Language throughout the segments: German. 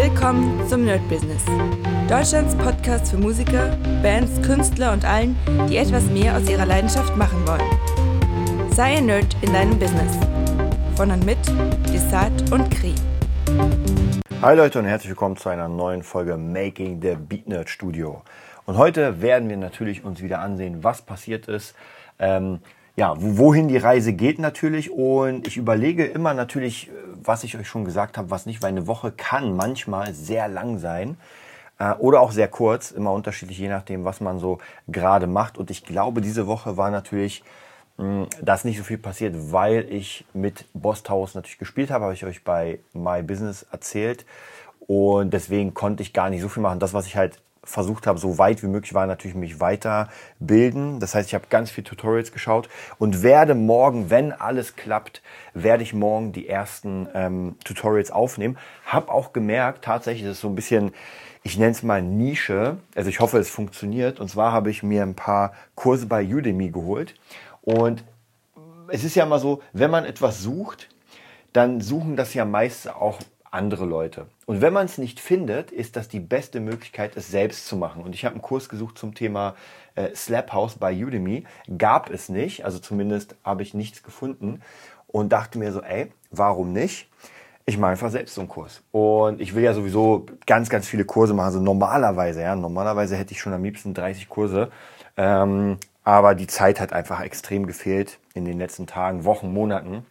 Willkommen zum Nerd Business. Deutschlands Podcast für Musiker, Bands, Künstler und allen, die etwas mehr aus ihrer Leidenschaft machen wollen. Sei ein Nerd in deinem Business. Von und mit Desart und Kri. Hi Leute und herzlich willkommen zu einer neuen Folge Making the Beat Nerd Studio. Und heute werden wir natürlich uns wieder ansehen, was passiert ist. Ähm, ja, wohin die Reise geht natürlich. Und ich überlege immer natürlich, äh, was ich euch schon gesagt habe, was nicht, weil eine Woche kann manchmal sehr lang sein äh, oder auch sehr kurz, immer unterschiedlich, je nachdem, was man so gerade macht. Und ich glaube, diese Woche war natürlich, mh, da ist nicht so viel passiert, weil ich mit Boss Towers natürlich gespielt habe, habe ich euch bei My Business erzählt. Und deswegen konnte ich gar nicht so viel machen. Das, was ich halt versucht habe, so weit wie möglich war, natürlich mich weiterbilden. Das heißt, ich habe ganz viele Tutorials geschaut und werde morgen, wenn alles klappt, werde ich morgen die ersten ähm, Tutorials aufnehmen. Hab auch gemerkt, tatsächlich, ist so ein bisschen, ich nenne es mal Nische. Also ich hoffe, es funktioniert. Und zwar habe ich mir ein paar Kurse bei Udemy geholt. Und es ist ja immer so, wenn man etwas sucht, dann suchen das ja meist auch andere Leute. Und wenn man es nicht findet, ist das die beste Möglichkeit, es selbst zu machen. Und ich habe einen Kurs gesucht zum Thema äh, Slap House bei Udemy. Gab es nicht, also zumindest habe ich nichts gefunden und dachte mir so, ey, warum nicht? Ich mache einfach selbst so einen Kurs. Und ich will ja sowieso ganz, ganz viele Kurse machen. Also normalerweise, ja, normalerweise hätte ich schon am liebsten 30 Kurse. Ähm, aber die Zeit hat einfach extrem gefehlt in den letzten Tagen, Wochen, Monaten.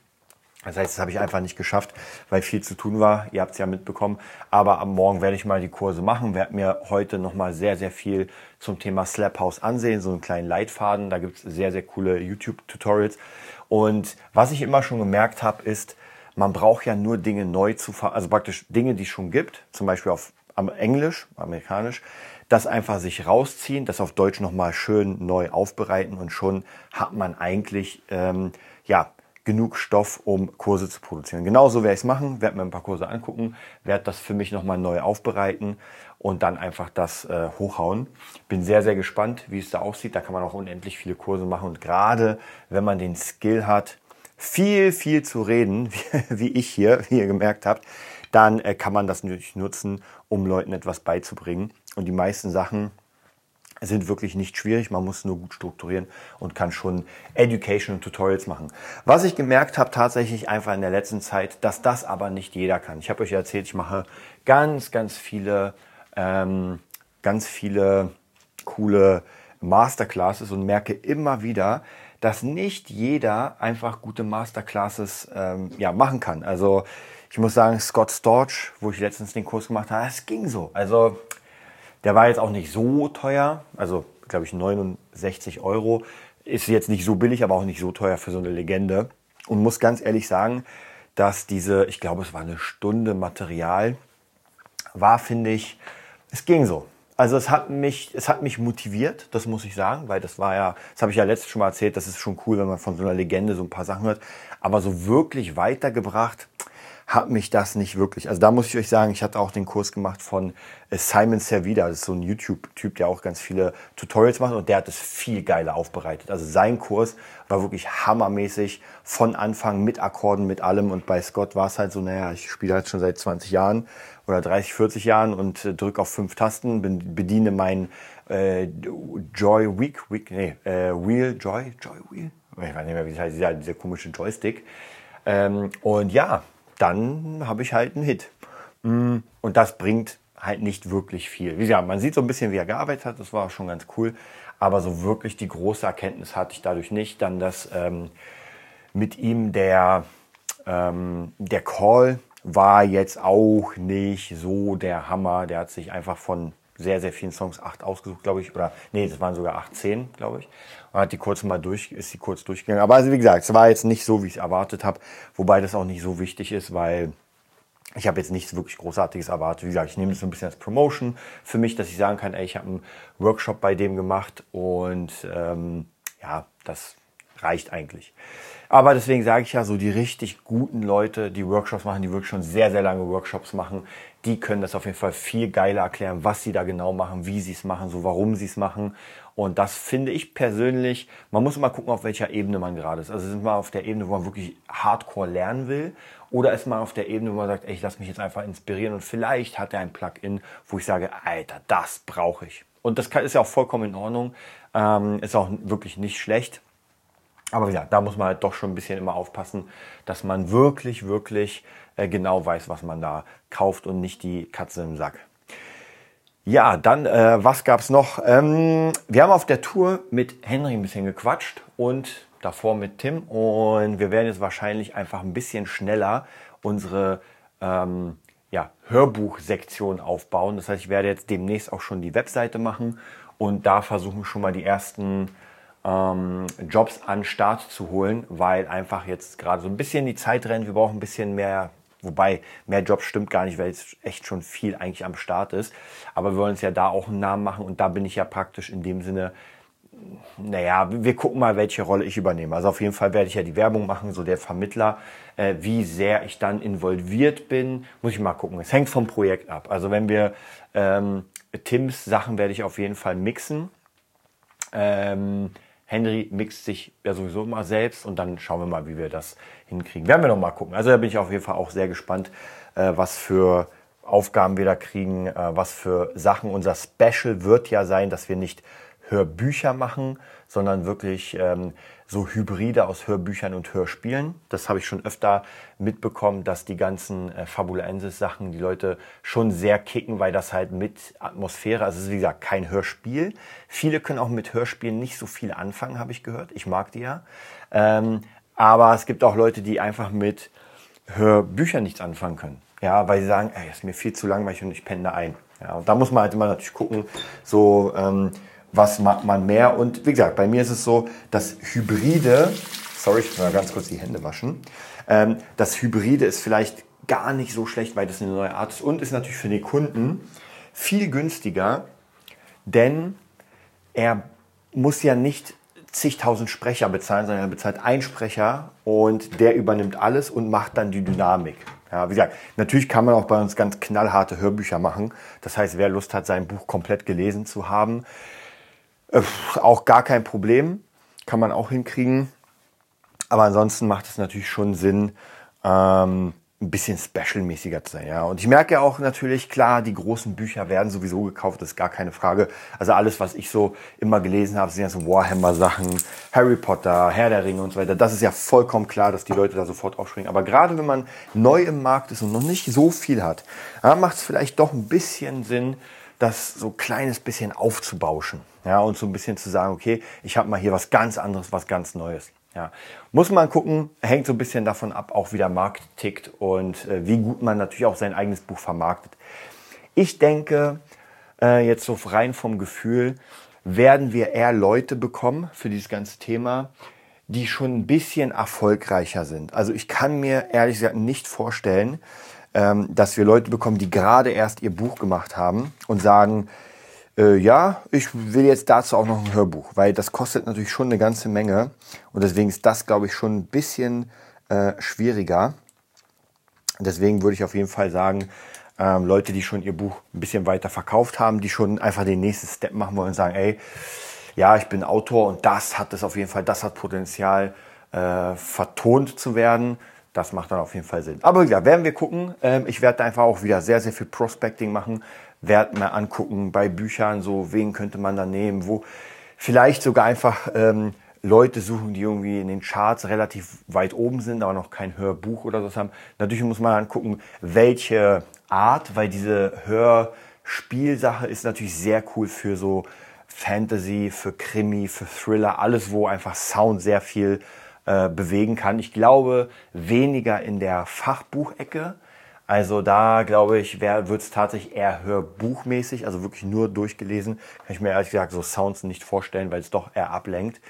Das heißt, das habe ich einfach nicht geschafft, weil viel zu tun war. Ihr habt es ja mitbekommen. Aber am Morgen werde ich mal die Kurse machen, werde mir heute nochmal sehr, sehr viel zum Thema Slap House ansehen, so einen kleinen Leitfaden. Da gibt es sehr, sehr coole YouTube-Tutorials. Und was ich immer schon gemerkt habe, ist, man braucht ja nur Dinge neu zu, also praktisch Dinge, die es schon gibt, zum Beispiel auf Englisch, amerikanisch, das einfach sich rausziehen, das auf Deutsch nochmal schön neu aufbereiten und schon hat man eigentlich, ähm, ja, genug Stoff, um Kurse zu produzieren. Genauso werde ich es machen, werde mir ein paar Kurse angucken, werde das für mich nochmal neu aufbereiten und dann einfach das äh, hochhauen. Bin sehr, sehr gespannt, wie es da aussieht. Da kann man auch unendlich viele Kurse machen und gerade wenn man den Skill hat, viel, viel zu reden, wie, wie ich hier, wie ihr gemerkt habt, dann äh, kann man das natürlich nutzen, um Leuten etwas beizubringen. Und die meisten Sachen, sind wirklich nicht schwierig, man muss nur gut strukturieren und kann schon Education und Tutorials machen. Was ich gemerkt habe tatsächlich einfach in der letzten Zeit, dass das aber nicht jeder kann. Ich habe euch erzählt, ich mache ganz, ganz viele, ähm, ganz viele coole Masterclasses und merke immer wieder, dass nicht jeder einfach gute Masterclasses ähm, ja, machen kann. Also ich muss sagen, Scott Storch, wo ich letztens den Kurs gemacht habe, es ging so. Also der war jetzt auch nicht so teuer, also glaube ich 69 Euro. Ist jetzt nicht so billig, aber auch nicht so teuer für so eine Legende. Und muss ganz ehrlich sagen, dass diese, ich glaube, es war eine Stunde Material, war, finde ich, es ging so. Also es hat mich, es hat mich motiviert, das muss ich sagen, weil das war ja, das habe ich ja letztes schon mal erzählt, das ist schon cool, wenn man von so einer Legende so ein paar Sachen hört. Aber so wirklich weitergebracht, hat mich das nicht wirklich. Also da muss ich euch sagen, ich hatte auch den Kurs gemacht von äh, Simon Servida. Das ist so ein YouTube-Typ, der auch ganz viele Tutorials macht und der hat es viel geiler aufbereitet. Also sein Kurs war wirklich hammermäßig von Anfang mit Akkorden, mit allem. Und bei Scott war es halt so, naja, ich spiele halt schon seit 20 Jahren oder 30, 40 Jahren und äh, drücke auf fünf Tasten, bediene mein äh, Joy Week, Week nee, äh, Wheel, Joy, Joy Wheel. Ich weiß nicht mehr, wie das heißt, dieser, dieser komische Joystick. Ähm, und ja, dann habe ich halt einen Hit. Mm, und das bringt halt nicht wirklich viel. Wie gesagt, man sieht so ein bisschen, wie er gearbeitet hat, das war schon ganz cool. Aber so wirklich die große Erkenntnis hatte ich dadurch nicht. Dann das ähm, mit ihm der, ähm, der Call war jetzt auch nicht so der Hammer. Der hat sich einfach von sehr, sehr vielen Songs acht ausgesucht, glaube ich. Oder nee, das waren sogar acht, zehn, glaube ich. Und hat die kurz mal durch, ist die kurz durchgegangen. Aber also wie gesagt, es war jetzt nicht so, wie ich es erwartet habe. Wobei das auch nicht so wichtig ist, weil ich habe jetzt nichts wirklich Großartiges erwartet. Wie gesagt, ich nehme das so ein bisschen als Promotion für mich, dass ich sagen kann, ey, ich habe einen Workshop bei dem gemacht und ähm, ja, das reicht eigentlich. Aber deswegen sage ich ja, so die richtig guten Leute, die Workshops machen, die wirklich schon sehr, sehr lange Workshops machen, die können das auf jeden Fall viel geiler erklären, was sie da genau machen, wie sie es machen, so warum sie es machen. Und das finde ich persönlich, man muss immer gucken, auf welcher Ebene man gerade ist. Also sind wir auf der Ebene, wo man wirklich hardcore lernen will Oder ist man auf der Ebene, wo man sagt, ey, ich lasse mich jetzt einfach inspirieren und vielleicht hat er ein Plugin, wo ich sage, Alter, das brauche ich. Und das ist ja auch vollkommen in Ordnung. Ähm, ist auch wirklich nicht schlecht. Aber gesagt, da muss man halt doch schon ein bisschen immer aufpassen, dass man wirklich, wirklich äh, genau weiß, was man da kauft und nicht die Katze im Sack. Ja, dann, äh, was gab's noch? Ähm, wir haben auf der Tour mit Henry ein bisschen gequatscht und davor mit Tim und wir werden jetzt wahrscheinlich einfach ein bisschen schneller unsere ähm, ja, Hörbuchsektion aufbauen. Das heißt, ich werde jetzt demnächst auch schon die Webseite machen und da versuchen schon mal die ersten ähm, Jobs an Start zu holen, weil einfach jetzt gerade so ein bisschen die Zeit rennt. Wir brauchen ein bisschen mehr, wobei mehr Jobs stimmt gar nicht, weil jetzt echt schon viel eigentlich am Start ist. Aber wir wollen uns ja da auch einen Namen machen und da bin ich ja praktisch in dem Sinne naja, wir gucken mal, welche Rolle ich übernehme. Also auf jeden Fall werde ich ja die Werbung machen, so der Vermittler. Äh, wie sehr ich dann involviert bin, muss ich mal gucken. Es hängt vom Projekt ab. Also wenn wir ähm, Tims Sachen werde ich auf jeden Fall mixen. Ähm, Henry mixt sich ja sowieso immer selbst und dann schauen wir mal, wie wir das hinkriegen. Werden wir noch mal gucken. Also da bin ich auf jeden Fall auch sehr gespannt, äh, was für Aufgaben wir da kriegen, äh, was für Sachen. Unser Special wird ja sein, dass wir nicht Hörbücher machen, sondern wirklich ähm, so Hybride aus Hörbüchern und Hörspielen. Das habe ich schon öfter mitbekommen, dass die ganzen äh, Fabulensis-Sachen die Leute schon sehr kicken, weil das halt mit Atmosphäre, also es ist wie gesagt kein Hörspiel. Viele können auch mit Hörspielen nicht so viel anfangen, habe ich gehört. Ich mag die ja. Ähm, aber es gibt auch Leute, die einfach mit Hörbüchern nichts anfangen können. Ja, weil sie sagen, ey, ist mir viel zu langweilig und ich penne ein. Ja, und da muss man halt immer natürlich gucken, so ähm, was mag man mehr. Und wie gesagt, bei mir ist es so, dass Hybride, sorry, ich muss mal ganz kurz die Hände waschen, ähm, das Hybride ist vielleicht gar nicht so schlecht, weil das eine neue Art ist und ist natürlich für den Kunden viel günstiger, denn er muss ja nicht zigtausend Sprecher bezahlen, sondern er bezahlt einen Sprecher und der übernimmt alles und macht dann die Dynamik. Ja, wie gesagt, natürlich kann man auch bei uns ganz knallharte Hörbücher machen. Das heißt, wer Lust hat, sein Buch komplett gelesen zu haben, äh, auch gar kein Problem, kann man auch hinkriegen. Aber ansonsten macht es natürlich schon Sinn, ähm, ein bisschen special-mäßiger zu sein. Ja. Und ich merke ja auch natürlich, klar, die großen Bücher werden sowieso gekauft, das ist gar keine Frage. Also alles, was ich so immer gelesen habe, sind ja so Warhammer-Sachen, Harry Potter, Herr der Ringe und so weiter. Das ist ja vollkommen klar, dass die Leute da sofort aufspringen. Aber gerade wenn man neu im Markt ist und noch nicht so viel hat, macht es vielleicht doch ein bisschen Sinn, das so ein kleines bisschen aufzubauschen. Ja, und so ein bisschen zu sagen, okay, ich habe mal hier was ganz anderes, was ganz Neues. Ja, muss man gucken, hängt so ein bisschen davon ab, auch wie der Markt tickt und äh, wie gut man natürlich auch sein eigenes Buch vermarktet. Ich denke, äh, jetzt so rein vom Gefühl, werden wir eher Leute bekommen für dieses ganze Thema, die schon ein bisschen erfolgreicher sind. Also ich kann mir ehrlich gesagt nicht vorstellen, ähm, dass wir Leute bekommen, die gerade erst ihr Buch gemacht haben und sagen, äh, ja, ich will jetzt dazu auch noch ein Hörbuch, weil das kostet natürlich schon eine ganze Menge und deswegen ist das, glaube ich, schon ein bisschen äh, schwieriger. Deswegen würde ich auf jeden Fall sagen, ähm, Leute, die schon ihr Buch ein bisschen weiter verkauft haben, die schon einfach den nächsten Step machen wollen und sagen, ey, ja, ich bin Autor und das hat es auf jeden Fall, das hat Potenzial, äh, vertont zu werden das macht dann auf jeden Fall Sinn. Aber ja, werden wir gucken. Ähm, ich werde einfach auch wieder sehr, sehr viel Prospecting machen. Werde mir angucken bei Büchern, so wen könnte man da nehmen, wo vielleicht sogar einfach ähm, Leute suchen, die irgendwie in den Charts relativ weit oben sind, aber noch kein Hörbuch oder so haben. Natürlich muss man angucken, welche Art, weil diese Hörspielsache ist natürlich sehr cool für so Fantasy, für Krimi, für Thriller, alles, wo einfach Sound sehr viel äh, bewegen kann. Ich glaube weniger in der Fachbuchecke. Also da glaube ich, wird es tatsächlich eher hörbuchmäßig, also wirklich nur durchgelesen. Kann ich mir ehrlich gesagt so Sounds nicht vorstellen, weil es doch eher ablenkt.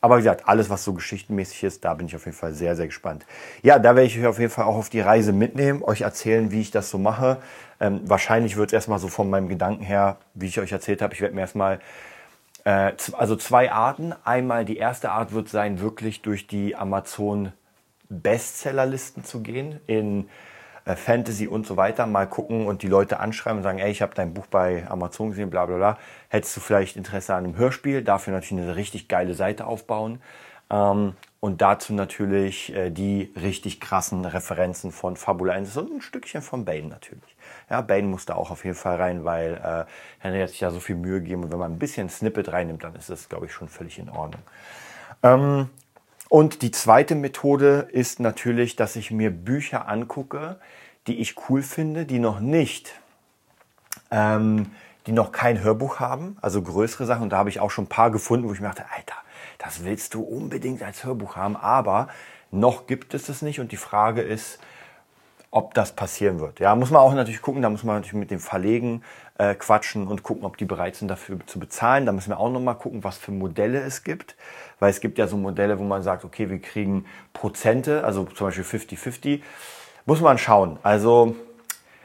Aber wie gesagt, alles, was so geschichtenmäßig ist, da bin ich auf jeden Fall sehr, sehr gespannt. Ja, da werde ich euch auf jeden Fall auch auf die Reise mitnehmen, euch erzählen, wie ich das so mache. Ähm, wahrscheinlich wird es erstmal so von meinem Gedanken her, wie ich euch erzählt habe, ich werde mir erstmal äh, also zwei Arten. Einmal die erste Art wird sein, wirklich durch die Amazon Bestsellerlisten zu gehen in äh, Fantasy und so weiter. Mal gucken und die Leute anschreiben und sagen, ey, ich habe dein Buch bei Amazon gesehen, bla bla bla. Hättest du vielleicht Interesse an einem Hörspiel? Dafür natürlich eine richtig geile Seite aufbauen. Ähm, Und dazu natürlich äh, die richtig krassen Referenzen von Fabula 1 und ein Stückchen von Bane natürlich. Ja, Bane muss da auch auf jeden Fall rein, weil äh, Henry hat sich ja so viel Mühe gegeben und wenn man ein bisschen Snippet reinnimmt, dann ist das, glaube ich, schon völlig in Ordnung. Ähm, und die zweite Methode ist natürlich, dass ich mir Bücher angucke, die ich cool finde, die noch nicht, ähm, die noch kein Hörbuch haben, also größere Sachen. Und da habe ich auch schon ein paar gefunden, wo ich mir dachte, Alter, das willst du unbedingt als Hörbuch haben, aber noch gibt es es nicht und die Frage ist, ob das passieren wird. Ja, muss man auch natürlich gucken, da muss man natürlich mit den Verlegen äh, quatschen und gucken, ob die bereit sind dafür zu bezahlen. Da müssen wir auch nochmal gucken, was für Modelle es gibt, weil es gibt ja so Modelle, wo man sagt, okay, wir kriegen Prozente, also zum Beispiel 50-50. Muss man schauen. Also,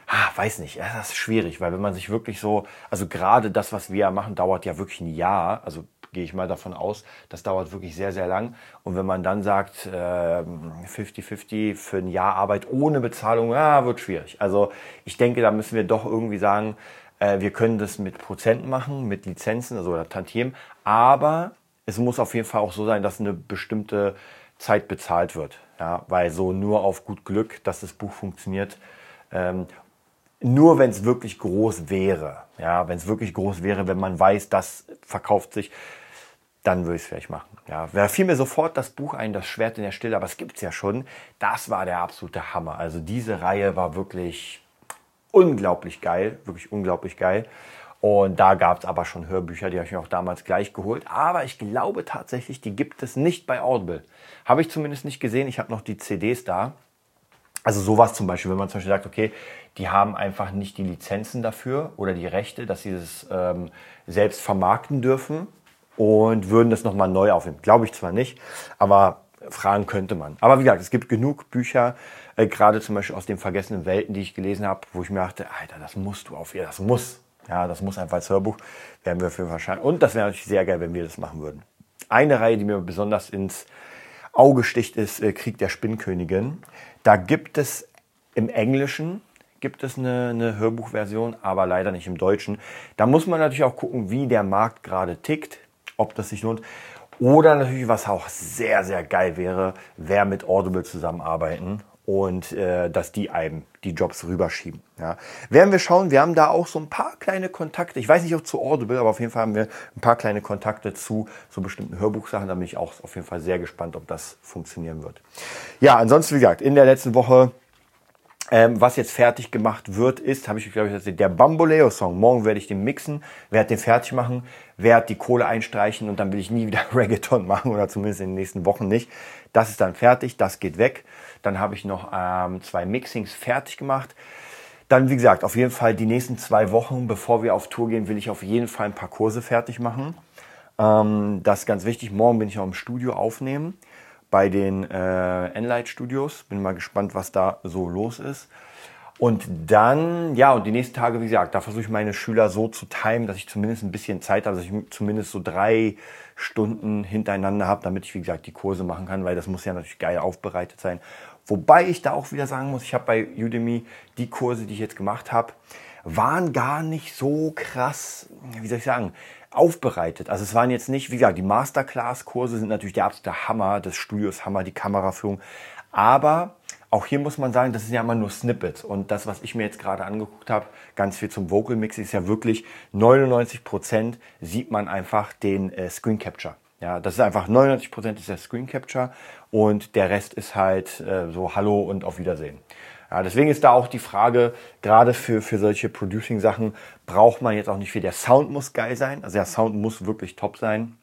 ah, weiß nicht, das ist schwierig, weil wenn man sich wirklich so, also gerade das, was wir machen, dauert ja wirklich ein Jahr, also gehe ich mal davon aus. Das dauert wirklich sehr, sehr lang. Und wenn man dann sagt, 50-50 äh, für ein Jahr Arbeit ohne Bezahlung, ja, wird schwierig. Also ich denke, da müssen wir doch irgendwie sagen, äh, wir können das mit Prozenten machen, mit Lizenzen, also oder Tantiem. Aber es muss auf jeden Fall auch so sein, dass eine bestimmte Zeit bezahlt wird. Ja, weil so nur auf gut Glück, dass das Buch funktioniert. Ähm, nur wenn es wirklich groß wäre. Ja, wenn es wirklich groß wäre, wenn man weiß, das verkauft sich, dann würde ich es vielleicht machen. Ja, da fiel mir sofort das Buch ein, das Schwert in der Stille, aber es gibt es ja schon. Das war der absolute Hammer. Also diese Reihe war wirklich unglaublich geil, wirklich unglaublich geil. Und da gab es aber schon Hörbücher, die habe ich mir auch damals gleich geholt. Aber ich glaube tatsächlich, die gibt es nicht bei Audible. Habe ich zumindest nicht gesehen. Ich habe noch die CDs da. Also sowas zum Beispiel, wenn man zum Beispiel sagt, okay, die haben einfach nicht die Lizenzen dafür oder die Rechte, dass sie das ähm, selbst vermarkten dürfen und würden das nochmal neu aufnehmen. Glaube ich zwar nicht, aber fragen könnte man. Aber wie gesagt, es gibt genug Bücher, äh, gerade zum Beispiel aus den vergessenen Welten, die ich gelesen habe, wo ich mir dachte, Alter, das musst du auf ihr, das muss. Ja, das muss einfach als Hörbuch, werden wir für wahrscheinlich. Und das wäre natürlich sehr geil, wenn wir das machen würden. Eine Reihe, die mir besonders ins Auge sticht, ist äh, Krieg der Spinnkönigin. Da gibt es im Englischen gibt es eine, eine Hörbuchversion, aber leider nicht im Deutschen. Da muss man natürlich auch gucken, wie der Markt gerade tickt, ob das sich lohnt. Oder natürlich, was auch sehr, sehr geil wäre, wäre mit Audible zusammenarbeiten und äh, dass die einem die Jobs rüberschieben. Ja. Werden wir schauen, wir haben da auch so ein paar kleine Kontakte. Ich weiß nicht, ob zu Audible, aber auf jeden Fall haben wir ein paar kleine Kontakte zu so bestimmten Hörbuchsachen. Da bin ich auch auf jeden Fall sehr gespannt, ob das funktionieren wird. Ja, ansonsten, wie gesagt, in der letzten Woche ähm, was jetzt fertig gemacht wird, ist, habe ich glaube ich der Bamboleo-Song. Morgen werde ich den mixen, werde den fertig machen, werde die Kohle einstreichen und dann will ich nie wieder Reggaeton machen oder zumindest in den nächsten Wochen nicht. Das ist dann fertig, das geht weg. Dann habe ich noch ähm, zwei Mixings fertig gemacht. Dann, wie gesagt, auf jeden Fall die nächsten zwei Wochen, bevor wir auf Tour gehen, will ich auf jeden Fall ein paar Kurse fertig machen. Ähm, das ist ganz wichtig. Morgen bin ich auch im Studio aufnehmen bei den äh, Enlight Studios. Bin mal gespannt, was da so los ist. Und dann, ja, und die nächsten Tage, wie gesagt, da versuche ich meine Schüler so zu timen, dass ich zumindest ein bisschen Zeit habe, dass ich zumindest so drei Stunden hintereinander habe, damit ich, wie gesagt, die Kurse machen kann, weil das muss ja natürlich geil aufbereitet sein. Wobei ich da auch wieder sagen muss, ich habe bei Udemy die Kurse, die ich jetzt gemacht habe, waren gar nicht so krass, wie soll ich sagen, aufbereitet. Also es waren jetzt nicht, wie gesagt, die Masterclass-Kurse sind natürlich der absolute Hammer des Studios, Hammer, die Kameraführung. Aber auch hier muss man sagen, das ist ja immer nur Snippets. Und das, was ich mir jetzt gerade angeguckt habe, ganz viel zum Vocal Mix, ist ja wirklich 99 Prozent sieht man einfach den äh, Screen Capture. Ja, das ist einfach 99 Prozent ist der Screen Capture und der Rest ist halt äh, so Hallo und auf Wiedersehen. Ja, deswegen ist da auch die Frage, gerade für, für solche Producing-Sachen braucht man jetzt auch nicht viel. Der Sound muss geil sein, also der Sound muss wirklich top sein,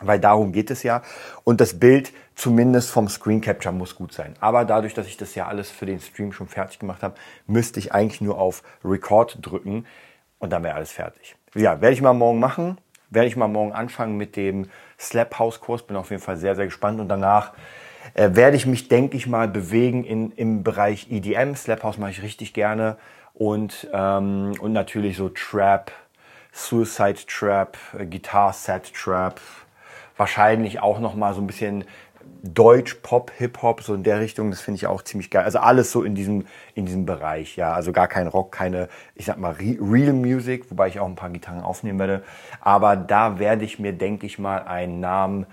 weil darum geht es ja. Und das Bild zumindest vom Screen Capture muss gut sein. Aber dadurch, dass ich das ja alles für den Stream schon fertig gemacht habe, müsste ich eigentlich nur auf Record drücken und dann wäre alles fertig. Ja, werde ich mal morgen machen. Werde ich mal morgen anfangen mit dem Slap House Kurs. Bin auf jeden Fall sehr, sehr gespannt. Und danach äh, werde ich mich, denke ich mal, bewegen in, im Bereich EDM. Slap House mache ich richtig gerne. Und, ähm, und natürlich so Trap, Suicide Trap, äh, Guitar Set Trap. Wahrscheinlich auch noch mal so ein bisschen Deutsch, Pop, Hip-Hop, so in der Richtung, das finde ich auch ziemlich geil. Also alles so in diesem, in diesem Bereich, ja. Also gar kein Rock, keine, ich sag mal, Real Music, wobei ich auch ein paar Gitarren aufnehmen werde. Aber da werde ich mir, denke ich mal, einen Namen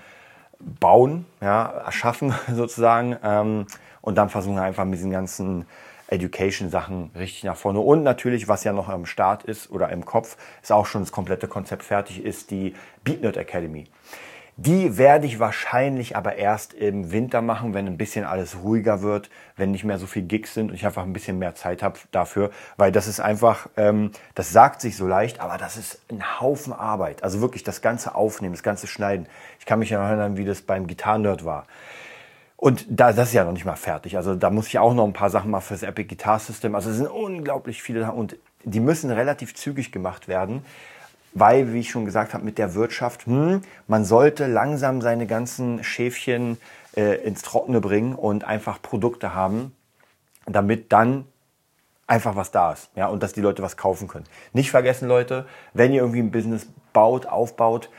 bauen, ja, erschaffen sozusagen. Ähm, und dann versuchen wir einfach mit diesen ganzen Education-Sachen richtig nach vorne. Und natürlich, was ja noch am Start ist oder im Kopf, ist auch schon das komplette Konzept fertig, ist die BeatNerd Academy. Die werde ich wahrscheinlich aber erst im Winter machen, wenn ein bisschen alles ruhiger wird, wenn nicht mehr so viel Gigs sind und ich einfach ein bisschen mehr Zeit habe dafür, weil das ist einfach, ähm, das sagt sich so leicht, aber das ist ein Haufen Arbeit. Also wirklich das ganze Aufnehmen, das ganze Schneiden. Ich kann mich ja noch erinnern, wie das beim Gitarrenerd war. Und da, das ist ja noch nicht mal fertig. Also da muss ich auch noch ein paar Sachen mal fürs Epic Guitar System. Also es sind unglaublich viele und die müssen relativ zügig gemacht werden weil, wie ich schon gesagt habe, mit der Wirtschaft, hm, man sollte langsam seine ganzen Schäfchen äh, ins Trockene bringen und einfach Produkte haben, damit dann einfach was da ist, ja, und dass die Leute was kaufen können. Nicht vergessen, Leute, wenn ihr irgendwie ein Business baut, aufbaut,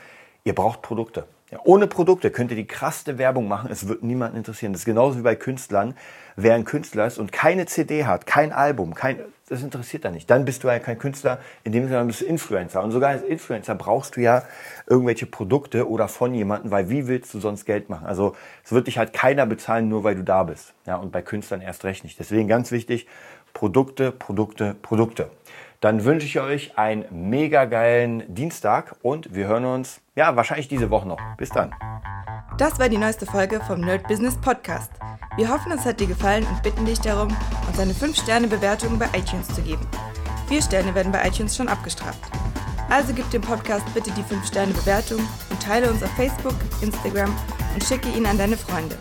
ihr braucht Produkte. Ja, ohne Produkte könnt ihr die krasseste Werbung machen, es wird niemanden interessieren. Das ist genauso wie bei Künstlern. Wer ein Künstler ist und keine CD hat, kein Album, kein, das interessiert er nicht. Dann bist du ja kein Künstler, in dem Sinne bist du Influencer. Und sogar als Influencer brauchst du ja irgendwelche Produkte oder von jemandem, weil wie willst du sonst Geld machen? Also es wird dich halt keiner bezahlen, nur weil du da bist. Ja, und bei Künstlern erst recht nicht. Deswegen ganz wichtig, Produkte, Produkte, Produkte. Dann wünsche ich euch einen mega geilen Dienstag und wir hören uns, ja, wahrscheinlich diese Woche noch. Bis dann. Das war die neueste Folge vom Nerd Business Podcast. Wir hoffen, es hat dir gefallen und bitten dich darum, uns eine 5-Sterne-Bewertung bei iTunes zu geben. Vier Sterne werden bei iTunes schon abgestraft. Also gib dem Podcast bitte die 5-Sterne-Bewertung und teile uns auf Facebook, Instagram und schicke ihn an deine Freunde.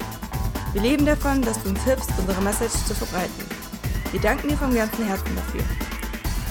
Wir leben davon, dass du uns hilfst, unsere Message zu verbreiten. Wir danken dir vom ganzen Herzen dafür.